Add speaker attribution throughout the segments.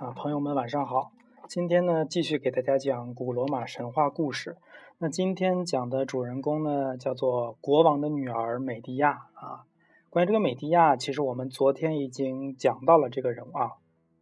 Speaker 1: 啊，朋友们晚上好。今天呢，继续给大家讲古罗马神话故事。那今天讲的主人公呢，叫做国王的女儿美狄亚啊。关于这个美狄亚，其实我们昨天已经讲到了这个人物啊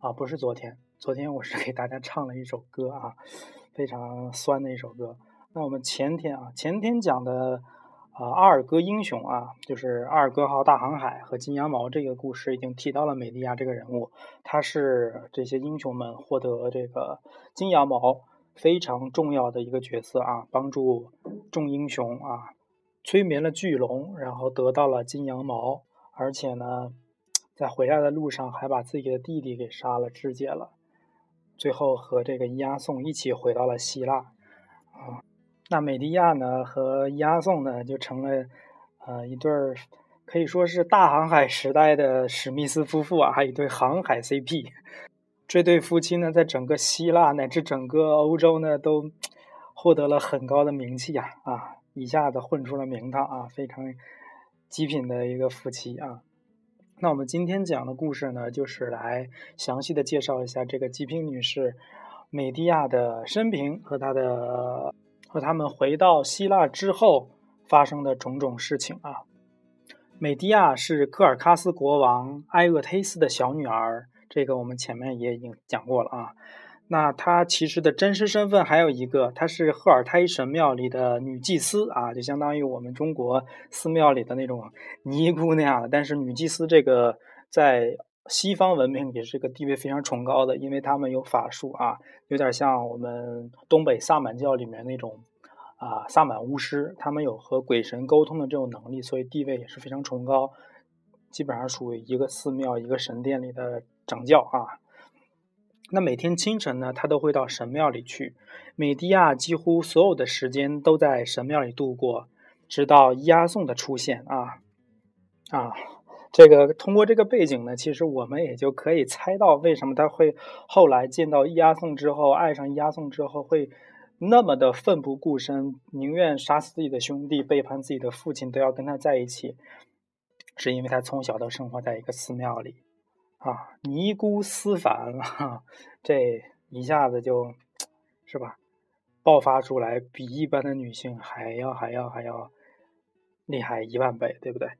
Speaker 1: 啊，不是昨天，昨天我是给大家唱了一首歌啊，非常酸的一首歌。那我们前天啊，前天讲的。啊，阿尔戈英雄啊，就是阿尔戈号大航海和金羊毛这个故事已经提到了美利亚这个人物，他是这些英雄们获得这个金羊毛非常重要的一个角色啊，帮助众英雄啊催眠了巨龙，然后得到了金羊毛，而且呢，在回来的路上还把自己的弟弟给杀了肢解了，最后和这个伊阿宋一起回到了希腊啊。那美狄亚呢和亚宋呢就成了，呃一对儿可以说是大航海时代的史密斯夫妇啊，还有一对航海 CP。这对夫妻呢，在整个希腊乃至整个欧洲呢，都获得了很高的名气呀啊，一下子混出了名堂啊，非常极品的一个夫妻啊。那我们今天讲的故事呢，就是来详细的介绍一下这个极品女士美狄亚的生平和她的。和他们回到希腊之后发生的种种事情啊，美狄亚是科尔喀斯国王埃厄忒斯的小女儿，这个我们前面也已经讲过了啊。那她其实的真实身份还有一个，她是赫尔忒神庙里的女祭司啊，就相当于我们中国寺庙里的那种尼姑那样的。但是女祭司这个在西方文明里是个地位非常崇高的，因为他们有法术啊，有点像我们东北萨满教里面那种啊萨满巫师，他们有和鬼神沟通的这种能力，所以地位也是非常崇高，基本上属于一个寺庙、一个神殿里的掌教啊。那每天清晨呢，他都会到神庙里去。美狄亚几乎所有的时间都在神庙里度过，直到伊阿宋的出现啊啊。这个通过这个背景呢，其实我们也就可以猜到为什么他会后来见到伊阿宋之后，爱上伊阿宋之后，会那么的奋不顾身，宁愿杀死自己的兄弟，背叛自己的父亲，都要跟他在一起，是因为他从小都生活在一个寺庙里啊，尼姑思凡啊，这一下子就是吧，爆发出来，比一般的女性还要还要还要厉害一万倍，对不对？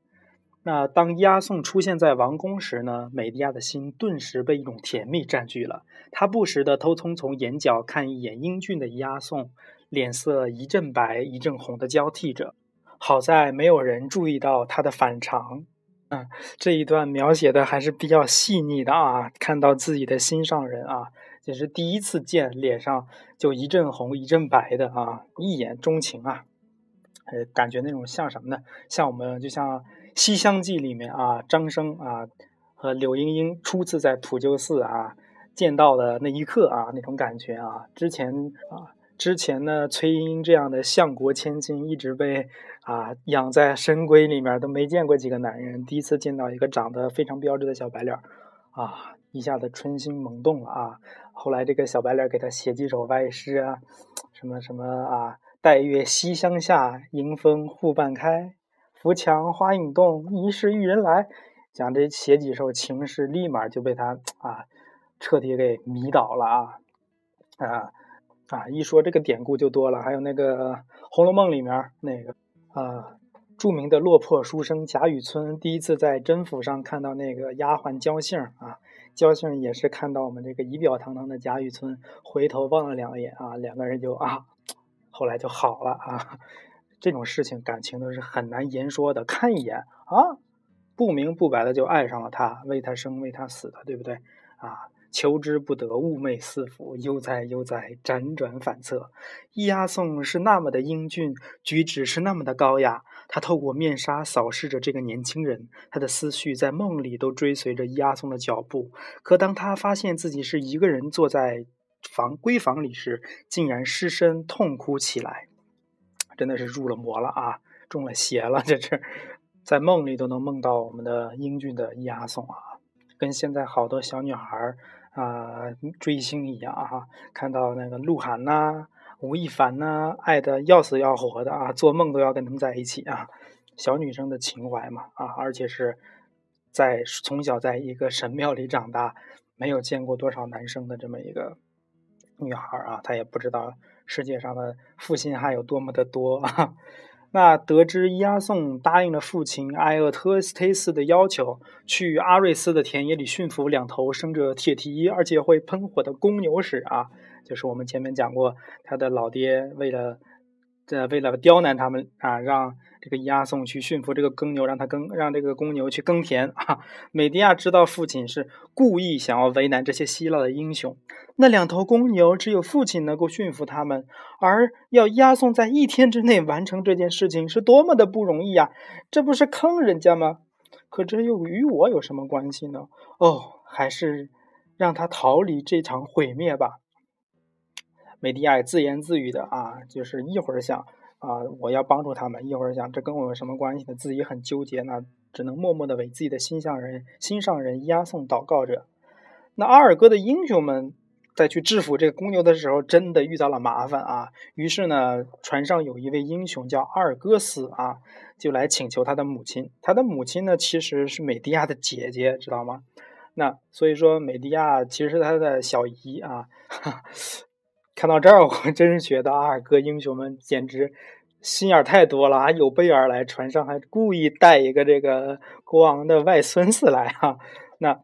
Speaker 1: 那当押送出现在王宫时呢，美迪亚的心顿时被一种甜蜜占据了。她不时的偷偷从眼角看一眼英俊的押送，脸色一阵白一阵红的交替着。好在没有人注意到他的反常。嗯，这一段描写的还是比较细腻的啊。看到自己的心上人啊，也是第一次见，脸上就一阵红一阵白的啊，一眼钟情啊。呃，感觉那种像什么呢？像我们就像。《西厢记》里面啊，张生啊和柳莺莺初次在普救寺啊见到的那一刻啊，那种感觉啊，之前啊，之前呢，崔莺莺这样的相国千金一直被啊养在深闺里面，都没见过几个男人，第一次见到一个长得非常标致的小白脸啊，一下子春心萌动了啊。后来这个小白脸给他写几首歪诗啊，什么什么啊，待月西厢下，迎风户半开。扶墙花影动，疑是玉人来。讲这写几首情诗，立马就被他啊彻底给迷倒了啊啊啊！一说这个典故就多了，还有那个《红楼梦》里面那个啊著名的落魄书生贾雨村，第一次在甄府上看到那个丫鬟焦杏啊，焦杏也是看到我们这个仪表堂堂的贾雨村，回头望了两眼啊，两个人就啊后来就好了啊。这种事情，感情都是很难言说的。看一眼啊，不明不白的就爱上了他，为他生，为他死的，对不对？啊，求之不得，寤寐思服，悠哉悠哉，辗转反侧。伊阿宋是那么的英俊，举止是那么的高雅。他透过面纱扫视着这个年轻人，他的思绪在梦里都追随着伊阿宋的脚步。可当他发现自己是一个人坐在房闺房里时，竟然失声痛哭起来。真的是入了魔了啊，中了邪了，这是在梦里都能梦到我们的英俊的伊阿宋啊，跟现在好多小女孩啊追星一样啊，看到那个鹿晗呐、吴亦凡呐，爱的要死要活的啊，做梦都要跟他们在一起啊，小女生的情怀嘛啊，而且是在从小在一个神庙里长大，没有见过多少男生的这么一个女孩啊，她也不知道世界上的负心汉有多么的多啊。那得知伊阿宋答应了父亲埃厄特忒斯的要求，去阿瑞斯的田野里驯服两头生着铁蹄而且会喷火的公牛时啊，就是我们前面讲过，他的老爹为了这为了刁难他们啊，让这个押送去驯服这个耕牛，让他耕让这个公牛去耕田啊。美迪亚知道父亲是故意想要为难这些希腊的英雄。那两头公牛只有父亲能够驯服他们，而要押送在一天之内完成这件事情是多么的不容易呀！这不是坑人家吗？可这又与我有什么关系呢？哦，还是让他逃离这场毁灭吧。美迪亚自言自语的啊，就是一会儿想啊，我要帮助他们；一会儿想，这跟我有什么关系呢？自己很纠结，那只能默默的为自己的心上人、心上人押送祷告着。那阿尔戈的英雄们。在去制服这个公牛的时候，真的遇到了麻烦啊！于是呢，船上有一位英雄叫阿尔戈斯啊，就来请求他的母亲。他的母亲呢，其实是美迪亚的姐姐，知道吗？那所以说，美迪亚其实是他的小姨啊。看到这儿，我真是觉得阿尔戈英雄们简直心眼太多了 啊！有备而来，船上还故意带一个这个国王的外孙子来哈。那。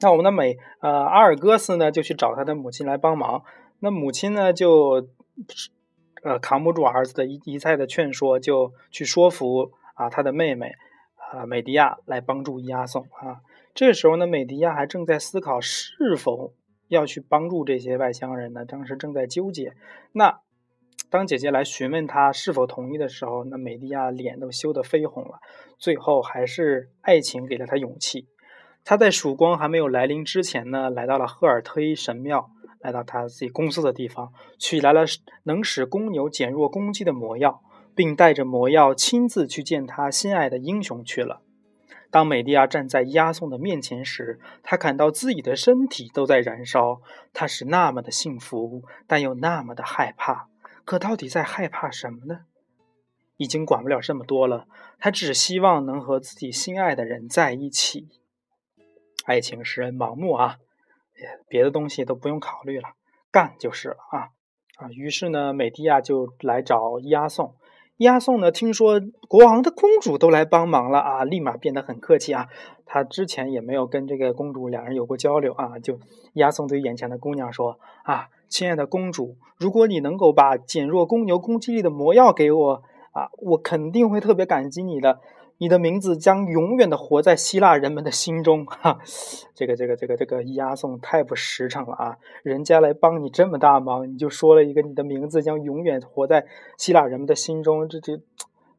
Speaker 1: 那我们的美呃阿尔戈斯呢，就去找他的母亲来帮忙。那母亲呢，就呃扛不住儿子的一一再的劝说，就去说服啊他的妹妹啊美迪亚来帮助伊阿宋啊。这时候呢，美迪亚还正在思考是否要去帮助这些外乡人呢，当时正在纠结。那当姐姐来询问他是否同意的时候，那美迪亚脸都羞得绯红了。最后还是爱情给了他勇气。他在曙光还没有来临之前呢，来到了赫尔忒神庙，来到他自己公司的地方，取来了能使公牛减弱攻击的魔药，并带着魔药亲自去见他心爱的英雄去了。当美蒂亚站在押送的面前时，他感到自己的身体都在燃烧。他是那么的幸福，但又那么的害怕。可到底在害怕什么呢？已经管不了这么多了，他只希望能和自己心爱的人在一起。爱情使人盲目啊，别的东西都不用考虑了，干就是了啊啊！于是呢，美蒂亚就来找押送。押送呢，听说国王的公主都来帮忙了啊，立马变得很客气啊。他之前也没有跟这个公主两人有过交流啊，就押送对眼前的姑娘说：“啊，亲爱的公主，如果你能够把减弱公牛攻击力的魔药给我啊，我肯定会特别感激你的。”你的名字将永远的活在希腊人们的心中，哈，这个这个这个这个伊阿宋太不实诚了啊！人家来帮你这么大忙，你就说了一个你的名字将永远活在希腊人们的心中，这这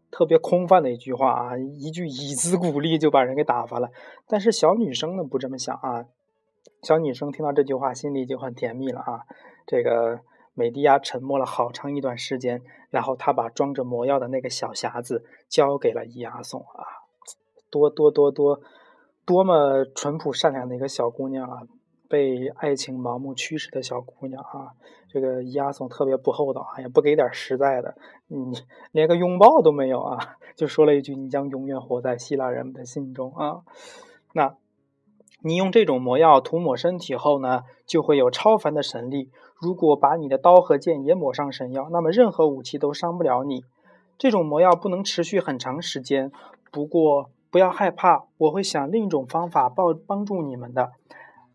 Speaker 1: 特别空泛的一句话啊！一句以资鼓励就把人给打发了。但是小女生呢不这么想啊，小女生听到这句话心里就很甜蜜了啊，这个。美迪亚沉默了好长一段时间，然后他把装着魔药的那个小匣子交给了伊阿宋啊，多多多多，多么淳朴善良的一个小姑娘啊，被爱情盲目驱使的小姑娘啊，这个伊阿宋特别不厚道啊，也不给点实在的，你连个拥抱都没有啊，就说了一句：“你将永远活在希腊人们的心中啊。”那。你用这种魔药涂抹身体后呢，就会有超凡的神力。如果把你的刀和剑也抹上神药，那么任何武器都伤不了你。这种魔药不能持续很长时间，不过不要害怕，我会想另一种方法帮帮助你们的。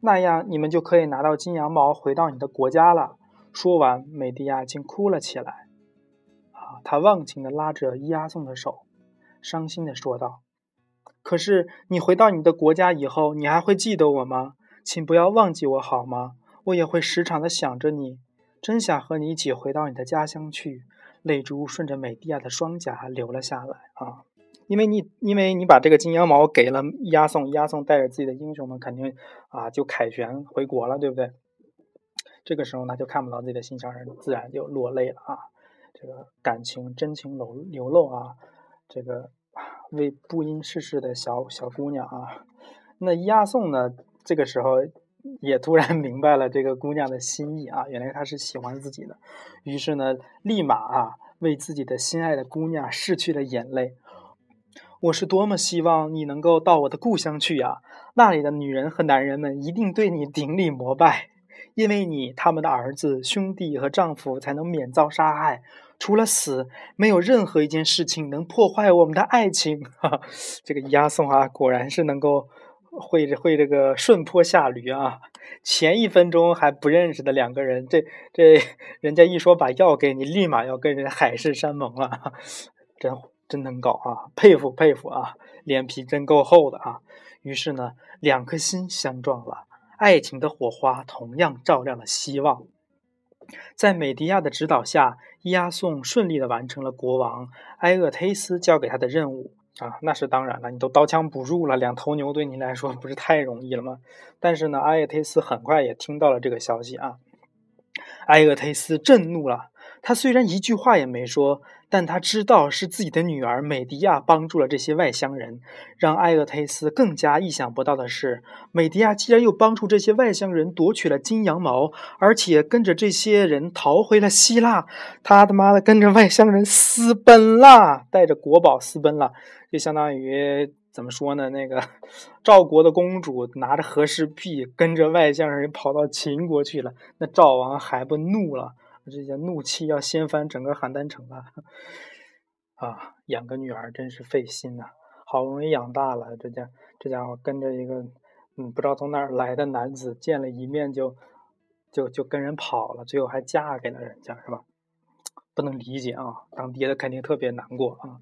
Speaker 1: 那样你们就可以拿到金羊毛，回到你的国家了。说完，美迪亚竟哭了起来。啊，他忘情地拉着伊阿宋的手，伤心地说道。可是你回到你的国家以后，你还会记得我吗？请不要忘记我好吗？我也会时常的想着你，真想和你一起回到你的家乡去。泪珠顺着美蒂亚的双颊流了下来啊！因为你，因为你把这个金羊毛给了押送，押送带着自己的英雄们，肯定啊就凯旋回国了，对不对？这个时候呢，就看不到自己的心上人，自然就落泪了啊！这个感情真情流流露啊！这个。为不因世事的小小姑娘啊，那押送呢？这个时候也突然明白了这个姑娘的心意啊，原来她是喜欢自己的。于是呢，立马啊为自己的心爱的姑娘拭去了眼泪。我是多么希望你能够到我的故乡去呀！那里的女人和男人们一定对你顶礼膜拜，因为你他们的儿子、兄弟和丈夫才能免遭杀害。除了死，没有任何一件事情能破坏我们的爱情。哈，这个押送啊，果然是能够会会这个顺坡下驴啊！前一分钟还不认识的两个人，这这人家一说把药给你，立马要跟人海誓山盟了，真。真能搞啊，佩服佩服啊，脸皮真够厚的啊！于是呢，两颗心相撞了，爱情的火花同样照亮了希望。在美迪亚的指导下，伊阿宋顺利的完成了国王埃厄忒斯交给他的任务啊，那是当然了，你都刀枪不入了，两头牛对你来说 不是太容易了吗？但是呢，埃厄忒斯很快也听到了这个消息啊，埃厄忒斯震怒了。他虽然一句话也没说，但他知道是自己的女儿美迪亚帮助了这些外乡人。让埃厄忒斯更加意想不到的是，美迪亚既然又帮助这些外乡人夺取了金羊毛，而且跟着这些人逃回了希腊。他他妈的跟着外乡人私奔了，带着国宝私奔了，就相当于怎么说呢？那个 赵国的公主拿着和氏璧跟着外乡人跑到秦国去了，那赵王还不怒了？这些怒气要掀翻整个邯郸城了！啊，养个女儿真是费心呐，好不容易养大了，这家这家伙跟着一个嗯不知道从哪儿来的男子见了一面就就就跟人跑了，最后还嫁给了人家，是吧？不能理解啊，当爹的肯定特别难过啊。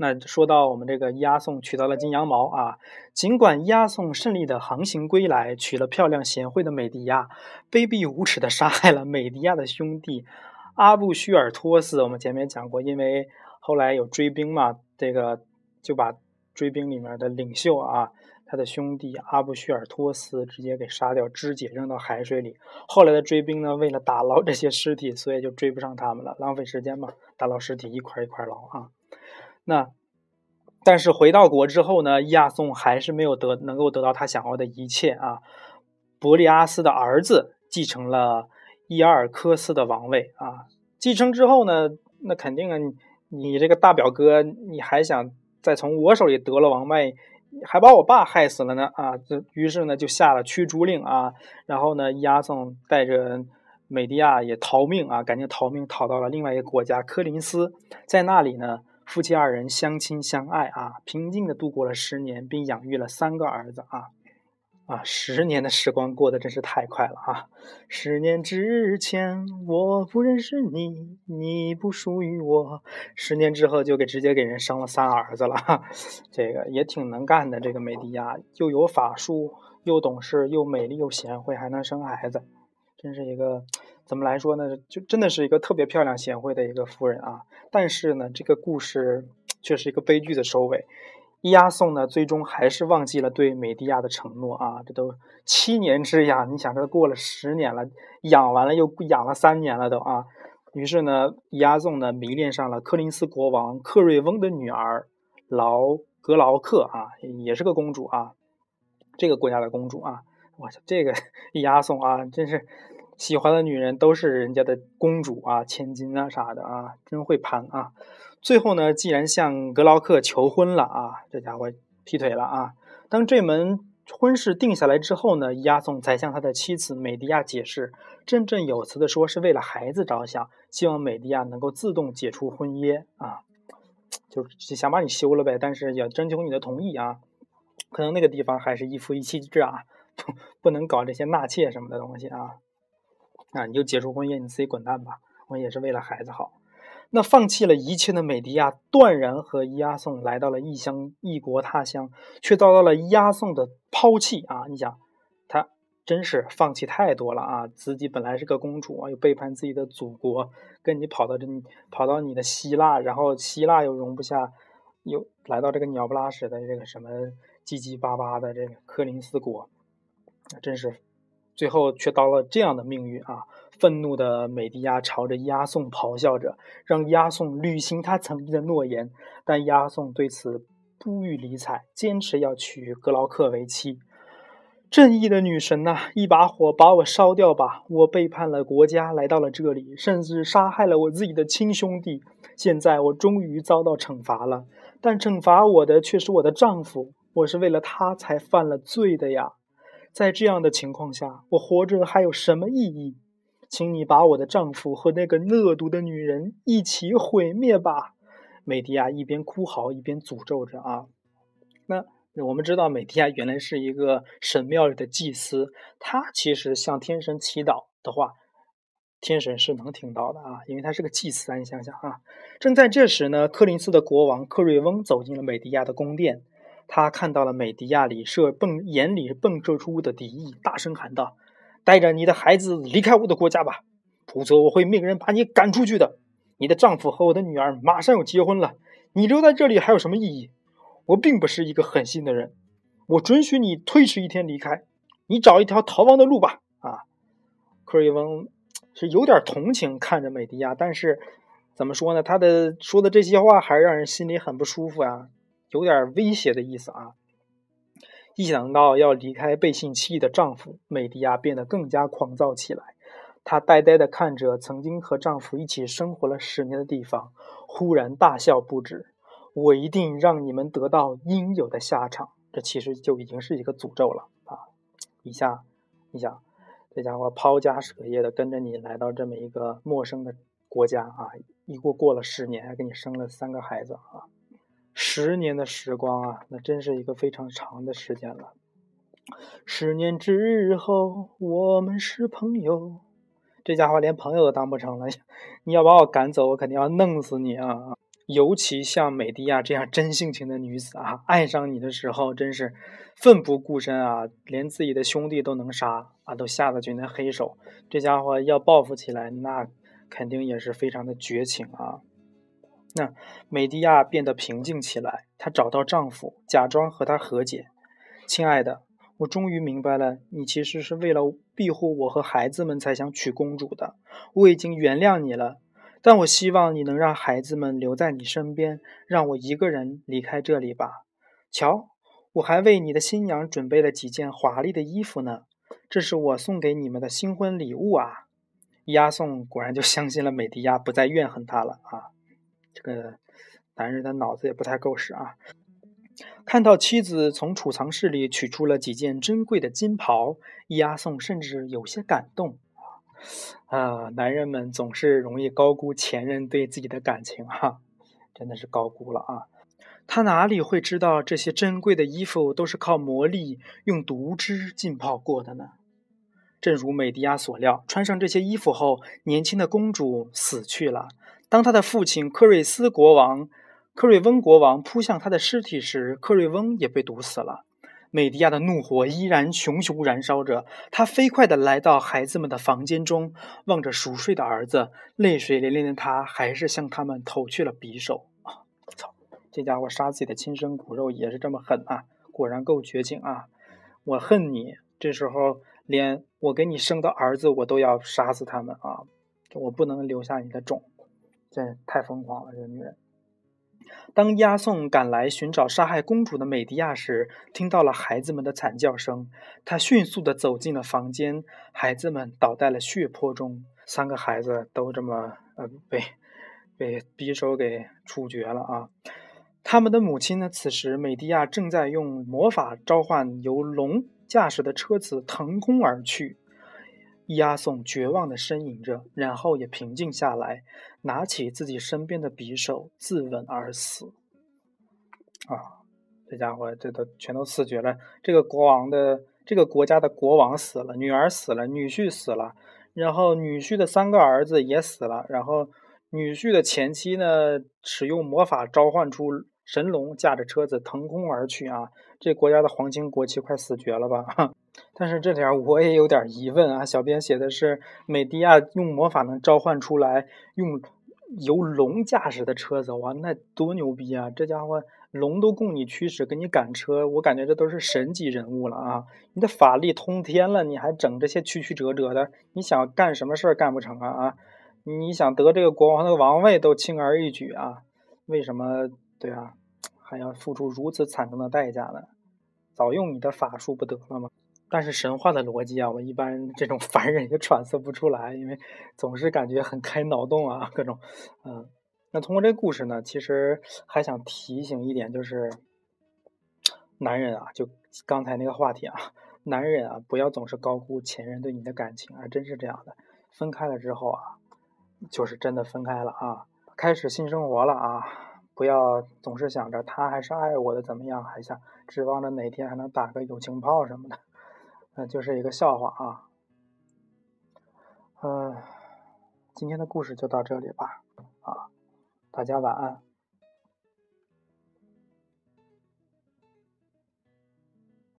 Speaker 1: 那说到我们这个押送取到了金羊毛啊，尽管押送胜利的航行归来，娶了漂亮贤惠的美迪亚，卑鄙无耻的杀害了美迪亚的兄弟阿布须尔托斯。我们前面讲过，因为后来有追兵嘛，这个就把追兵里面的领袖啊，他的兄弟阿布须尔托斯直接给杀掉，肢解扔到海水里。后来的追兵呢，为了打捞这些尸体，所以就追不上他们了，浪费时间嘛，打捞尸体一块一块捞啊。那，但是回到国之后呢，亚宋还是没有得能够得到他想要的一切啊。伯利阿斯的儿子继承了伊尔科斯的王位啊。继承之后呢，那肯定啊，你这个大表哥，你还想再从我手里得了王位，还把我爸害死了呢啊！这于是呢，就下了驱逐令啊。然后呢，亚宋带着美迪亚也逃命啊，赶紧逃命逃到了另外一个国家科林斯，在那里呢。夫妻二人相亲相爱啊，平静的度过了十年，并养育了三个儿子啊啊！十年的时光过得真是太快了啊！十年之前我不认识你，你不属于我。十年之后就给直接给人生了仨儿子了，这个也挺能干的。这个美迪亚又有法术，又懂事，又美丽又贤惠，还能生孩子，真是一个。怎么来说呢？就真的是一个特别漂亮、贤惠的一个夫人啊！但是呢，这个故事却是一个悲剧的收尾。伊阿宋呢，最终还是忘记了对美迪亚的承诺啊！这都七年之痒，你想，这过了十年了，养完了又养了三年了都啊！于是呢，伊阿宋呢迷恋上了柯林斯国王克瑞翁的女儿劳格劳克啊，也是个公主啊，这个国家的公主啊！我操，这个 伊阿宋啊，真是。喜欢的女人都是人家的公主啊、千金啊啥的啊，真会攀啊！最后呢，既然向格劳克求婚了啊，这家伙劈腿了啊！当这门婚事定下来之后呢，押送才向他的妻子美迪亚解释，振振有词的说是为了孩子着想，希望美迪亚能够自动解除婚约啊，就是想把你休了呗，但是要征求你的同意啊。可能那个地方还是一夫一妻制啊，不 不能搞这些纳妾什么的东西啊。啊，你就解除婚约，你自己滚蛋吧！我也是为了孩子好。那放弃了一切的美迪亚，断然和伊阿宋来到了异乡、异国他乡，却遭到了伊阿宋的抛弃啊！你想，他真是放弃太多了啊！自己本来是个公主啊，又背叛自己的祖国，跟你跑到这，跑到你的希腊，然后希腊又容不下，又来到这个鸟不拉屎的这个什么唧唧巴巴的这个柯林斯国，真是。最后却到了这样的命运啊！愤怒的美迪亚朝着押送咆哮着，让押送履行他曾经的诺言。但押送对此不予理睬，坚持要娶格劳克为妻。正义的女神呐，一把火把我烧掉吧！我背叛了国家，来到了这里，甚至杀害了我自己的亲兄弟。现在我终于遭到惩罚了。但惩罚我的却是我的丈夫，我是为了他才犯了罪的呀。在这样的情况下，我活着还有什么意义？请你把我的丈夫和那个恶毒的女人一起毁灭吧！美迪亚一边哭嚎一边诅咒着啊。那我们知道，美迪亚原来是一个神庙里的祭司，她其实向天神祈祷的话，天神是能听到的啊，因为她是个祭司啊。你想想啊，正在这时呢，柯林斯的国王克瑞翁走进了美迪亚的宫殿。他看到了美迪亚里射迸眼里迸射出的敌意，大声喊道：“带着你的孩子离开我的国家吧，否则我会命人把你赶出去的。你的丈夫和我的女儿马上要结婚了，你留在这里还有什么意义？我并不是一个狠心的人，我准许你推迟一天离开，你找一条逃亡的路吧。”啊，克瑞翁是有点同情看着美迪亚，但是怎么说呢？他的说的这些话还是让人心里很不舒服啊。有点威胁的意思啊！一想到要离开背信弃义的丈夫，美迪亚变得更加狂躁起来。她呆呆地看着曾经和丈夫一起生活了十年的地方，忽然大笑不止：“我一定让你们得到应有的下场！”这其实就已经是一个诅咒了啊！一下，你想，这家伙抛家舍业的跟着你来到这么一个陌生的国家啊，一过过了十年，还给你生了三个孩子啊！十年的时光啊，那真是一个非常长的时间了。十年之后，我们是朋友。这家伙连朋友都当不成了，你要把我赶走，我肯定要弄死你啊！尤其像美迪亚这样真性情的女子啊，爱上你的时候真是奋不顾身啊，连自己的兄弟都能杀啊，都下得去那黑手。这家伙要报复起来，那肯定也是非常的绝情啊。那美迪亚变得平静起来，她找到丈夫，假装和他和解。亲爱的，我终于明白了，你其实是为了庇护我和孩子们才想娶公主的。我已经原谅你了，但我希望你能让孩子们留在你身边，让我一个人离开这里吧。瞧，我还为你的新娘准备了几件华丽的衣服呢，这是我送给你们的新婚礼物啊。押送果然就相信了美迪亚，不再怨恨他了啊。这个男人的脑子也不太够使啊！看到妻子从储藏室里取出了几件珍贵的金袍，伊阿宋甚至有些感动啊！男人们总是容易高估前任对自己的感情哈，真的是高估了啊！他哪里会知道这些珍贵的衣服都是靠魔力用毒汁浸泡过的呢？正如美迪亚所料，穿上这些衣服后，年轻的公主死去了。当他的父亲克瑞斯国王、克瑞翁国王扑向他的尸体时，克瑞翁也被毒死了。美迪亚的怒火依然熊熊燃烧着，他飞快地来到孩子们的房间中，望着熟睡的儿子，泪水淋淋的他还是向他们投去了匕首。啊，操！这家伙杀自己的亲生骨肉也是这么狠啊！果然够绝情啊！我恨你，这时候连我给你生的儿子我都要杀死他们啊！我不能留下你的种。这太疯狂了，这个女人。当押送赶来寻找杀害公主的美迪亚时，听到了孩子们的惨叫声，她迅速地走进了房间。孩子们倒在了血泊中，三个孩子都这么呃被被匕首给处决了啊！他们的母亲呢？此时美迪亚正在用魔法召唤由龙驾驶的车子腾空而去。押送绝望地呻吟着，然后也平静下来，拿起自己身边的匕首，自刎而死。啊，这家伙这都全都死绝了。这个国王的这个国家的国王死了，女儿死了，女婿死了，然后女婿的三个儿子也死了，然后女婿的前妻呢，使用魔法召唤出神龙，驾着车子腾空而去。啊，这国家的皇亲国戚快死绝了吧？但是这点我也有点疑问啊！小编写的是美迪亚用魔法能召唤出来用由龙驾驶的车子，哇，那多牛逼啊！这家伙龙都供你驱使，给你赶车，我感觉这都是神级人物了啊！你的法力通天了，你还整这些曲曲折折的，你想干什么事儿干不成啊？啊，你想得这个国王的王位都轻而易举啊？为什么对啊，还要付出如此惨重的代价呢？早用你的法术不得了吗？但是神话的逻辑啊，我一般这种 凡人也揣测不出来，因为总是感觉很开脑洞啊，各种，嗯，那通过这故事呢，其实还想提醒一点，就是男人啊，就刚才那个话题啊，男人啊，不要总是高估前任对你的感情，还真是这样的。分开了之后啊，就是真的分开了啊，开始新生活了啊，不要总是想着他还是爱我的怎么样，还想指望着哪天还能打个友情炮什么的，那就是一个笑话啊。嗯，今天的故事就到这里吧，啊。大家晚安。